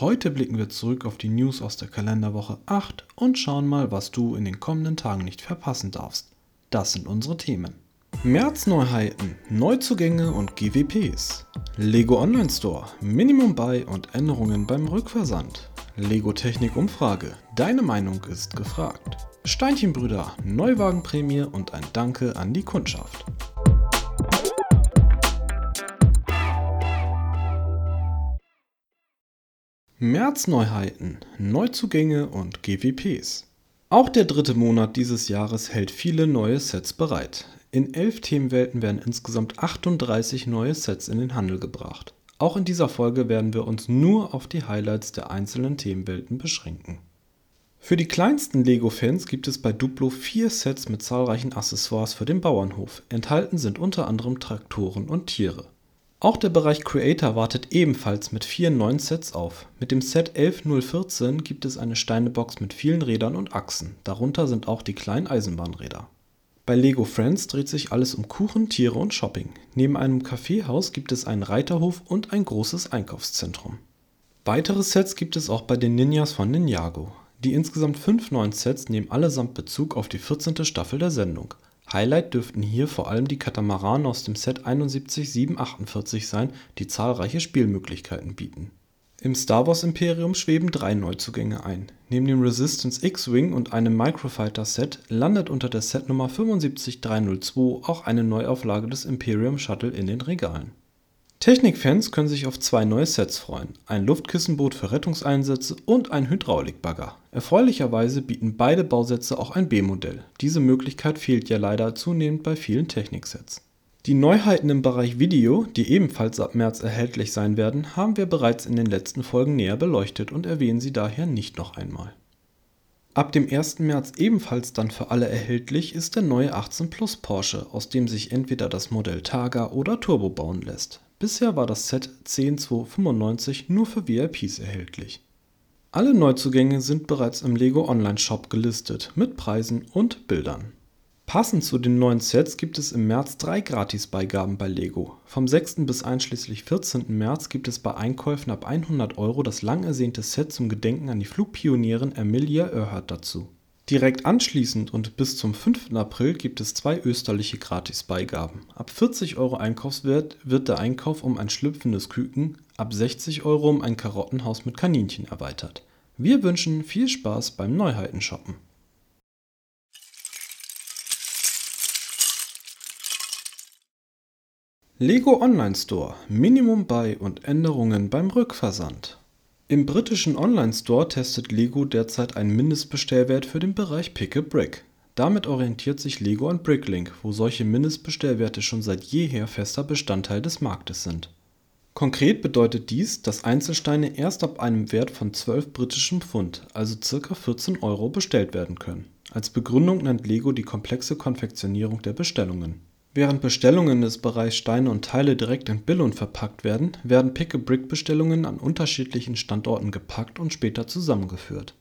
Heute blicken wir zurück auf die News aus der Kalenderwoche 8 und schauen mal, was du in den kommenden Tagen nicht verpassen darfst. Das sind unsere Themen. März-Neuheiten, Neuzugänge und GWPs. Lego Online Store, Minimum Buy und Änderungen beim Rückversand. Lego Technik Umfrage, deine Meinung ist gefragt. Steinchenbrüder, Neuwagenprämie und ein Danke an die Kundschaft. März-Neuheiten, Neuzugänge und GWPs. Auch der dritte Monat dieses Jahres hält viele neue Sets bereit. In elf Themenwelten werden insgesamt 38 neue Sets in den Handel gebracht. Auch in dieser Folge werden wir uns nur auf die Highlights der einzelnen Themenwelten beschränken. Für die kleinsten Lego-Fans gibt es bei Duplo vier Sets mit zahlreichen Accessoires für den Bauernhof. Enthalten sind unter anderem Traktoren und Tiere. Auch der Bereich Creator wartet ebenfalls mit vier neuen Sets auf. Mit dem Set 11014 gibt es eine Steinebox mit vielen Rädern und Achsen, darunter sind auch die kleinen Eisenbahnräder. Bei Lego Friends dreht sich alles um Kuchen, Tiere und Shopping. Neben einem Kaffeehaus gibt es einen Reiterhof und ein großes Einkaufszentrum. Weitere Sets gibt es auch bei den Ninjas von Ninjago. Die insgesamt fünf neuen Sets nehmen allesamt Bezug auf die 14. Staffel der Sendung Highlight dürften hier vor allem die Katamaranen aus dem Set 71748 sein, die zahlreiche Spielmöglichkeiten bieten. Im Star-Wars-Imperium schweben drei Neuzugänge ein. Neben dem Resistance X-Wing und einem Microfighter-Set landet unter der Setnummer 75302 auch eine Neuauflage des Imperium Shuttle in den Regalen Technikfans können sich auf zwei neue Sets freuen: ein Luftkissenboot für Rettungseinsätze und ein Hydraulikbagger. Erfreulicherweise bieten beide Bausätze auch ein B-Modell. Diese Möglichkeit fehlt ja leider zunehmend bei vielen Techniksets. Die Neuheiten im Bereich Video, die ebenfalls ab März erhältlich sein werden, haben wir bereits in den letzten Folgen näher beleuchtet und erwähnen sie daher nicht noch einmal. Ab dem 1. März ebenfalls dann für alle erhältlich ist der neue 18 Plus Porsche, aus dem sich entweder das Modell Targa oder Turbo bauen lässt Bisher war das Set 10295 nur für VIPs erhältlich. Alle Neuzugänge sind bereits im Lego Online Shop gelistet mit Preisen und Bildern. Passend zu den neuen Sets gibt es im März drei Gratisbeigaben bei Lego. Vom 6. bis einschließlich 14. März gibt es bei Einkäufen ab 100 Euro das lang ersehnte Set zum Gedenken an die Flugpionierin Amelia Earhart dazu Direkt anschließend und bis zum 5. April gibt es zwei österliche Gratisbeigaben. Ab 40 Euro Einkaufswert wird der Einkauf um ein schlüpfendes Küken, ab 60 Euro um ein Karottenhaus mit Kaninchen erweitert. Wir wünschen viel Spaß beim Neuheiten-Shoppen. Lego Online Store Minimum Buy und Änderungen beim Rückversand im britischen Online-Store testet Lego derzeit einen Mindestbestellwert für den Bereich Pick-a-Brick. Damit orientiert sich Lego an Bricklink, wo solche Mindestbestellwerte schon seit jeher fester Bestandteil des Marktes sind. Konkret bedeutet dies, dass Einzelsteine erst ab einem Wert von 12 britischen Pfund, also ca. 14 Euro, bestellt werden können. Als Begründung nennt Lego die komplexe Konfektionierung der Bestellungen Während Bestellungen des Bereichs Steine und Teile direkt in Billund verpackt werden, werden Pick-a-Brick-Bestellungen an unterschiedlichen Standorten gepackt und später zusammengeführt.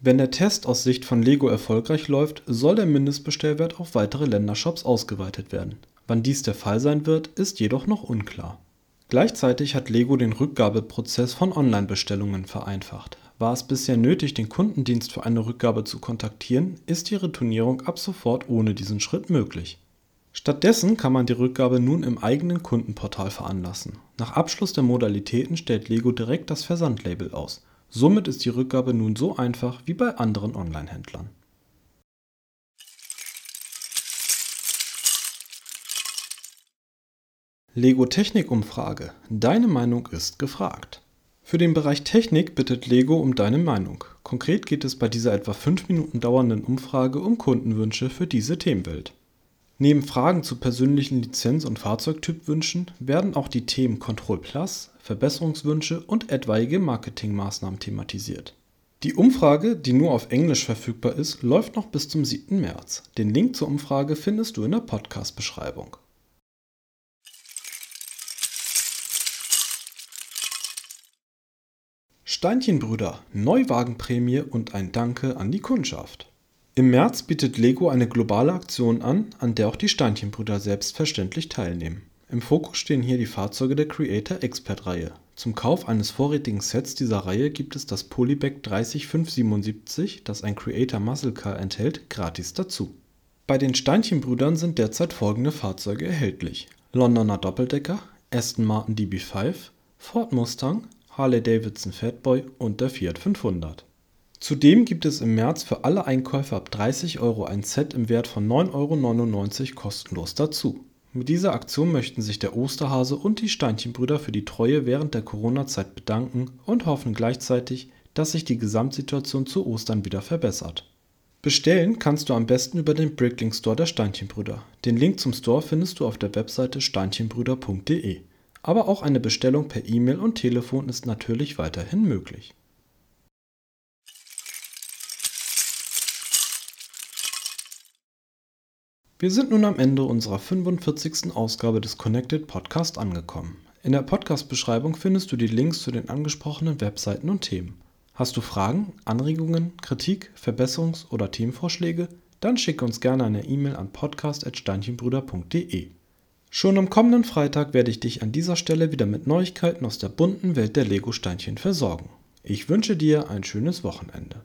Wenn der Test aus Sicht von Lego erfolgreich läuft, soll der Mindestbestellwert auf weitere Ländershops ausgeweitet werden. Wann dies der Fall sein wird, ist jedoch noch unklar. Gleichzeitig hat Lego den Rückgabeprozess von Online-Bestellungen vereinfacht. War es bisher nötig, den Kundendienst für eine Rückgabe zu kontaktieren, ist die Retournierung ab sofort ohne diesen Schritt möglich Stattdessen kann man die Rückgabe nun im eigenen Kundenportal veranlassen. Nach Abschluss der Modalitäten stellt Lego direkt das Versandlabel aus. Somit ist die Rückgabe nun so einfach wie bei anderen Onlinehändlern. Lego Technik Umfrage. Deine Meinung ist gefragt. Für den Bereich Technik bittet Lego um deine Meinung. Konkret geht es bei dieser etwa 5 Minuten dauernden Umfrage um Kundenwünsche für diese Themenwelt. Neben Fragen zu persönlichen Lizenz und Fahrzeugtypwünschen werden auch die Themen Control Plus, Verbesserungswünsche und etwaige Marketingmaßnahmen thematisiert. Die Umfrage, die nur auf Englisch verfügbar ist, läuft noch bis zum 7. März. Den Link zur Umfrage findest du in der Podcast-Beschreibung. Steinchenbrüder, Neuwagenprämie und ein Danke an die Kundschaft. Im März bietet Lego eine globale Aktion an, an der auch die Steinchenbrüder selbstverständlich teilnehmen. Im Fokus stehen hier die Fahrzeuge der Creator Expert Reihe. Zum Kauf eines vorrätigen Sets dieser Reihe gibt es das Polybag 30577, das ein Creator Muscle Car enthält, gratis dazu. Bei den Steinchenbrüdern sind derzeit folgende Fahrzeuge erhältlich: Londoner Doppeldecker, Aston Martin DB5, Ford Mustang, Harley-Davidson Fatboy und der Fiat 500. Zudem gibt es im März für alle Einkäufe ab 30 Euro ein Set im Wert von 9,99 Euro kostenlos dazu. Mit dieser Aktion möchten sich der Osterhase und die Steinchenbrüder für die Treue während der Corona-Zeit bedanken und hoffen gleichzeitig, dass sich die Gesamtsituation zu Ostern wieder verbessert. Bestellen kannst du am besten über den Bricklink Store der Steinchenbrüder. Den Link zum Store findest du auf der Webseite steinchenbrüder.de. Aber auch eine Bestellung per E-Mail und Telefon ist natürlich weiterhin möglich. Wir sind nun am Ende unserer 45. Ausgabe des Connected Podcast angekommen. In der Podcast-Beschreibung findest du die Links zu den angesprochenen Webseiten und Themen. Hast du Fragen, Anregungen, Kritik, Verbesserungs- oder Themenvorschläge? Dann schicke uns gerne eine E-Mail an podcast.steinchenbrüder.de. Schon am kommenden Freitag werde ich dich an dieser Stelle wieder mit Neuigkeiten aus der bunten Welt der Lego-Steinchen versorgen. Ich wünsche dir ein schönes Wochenende.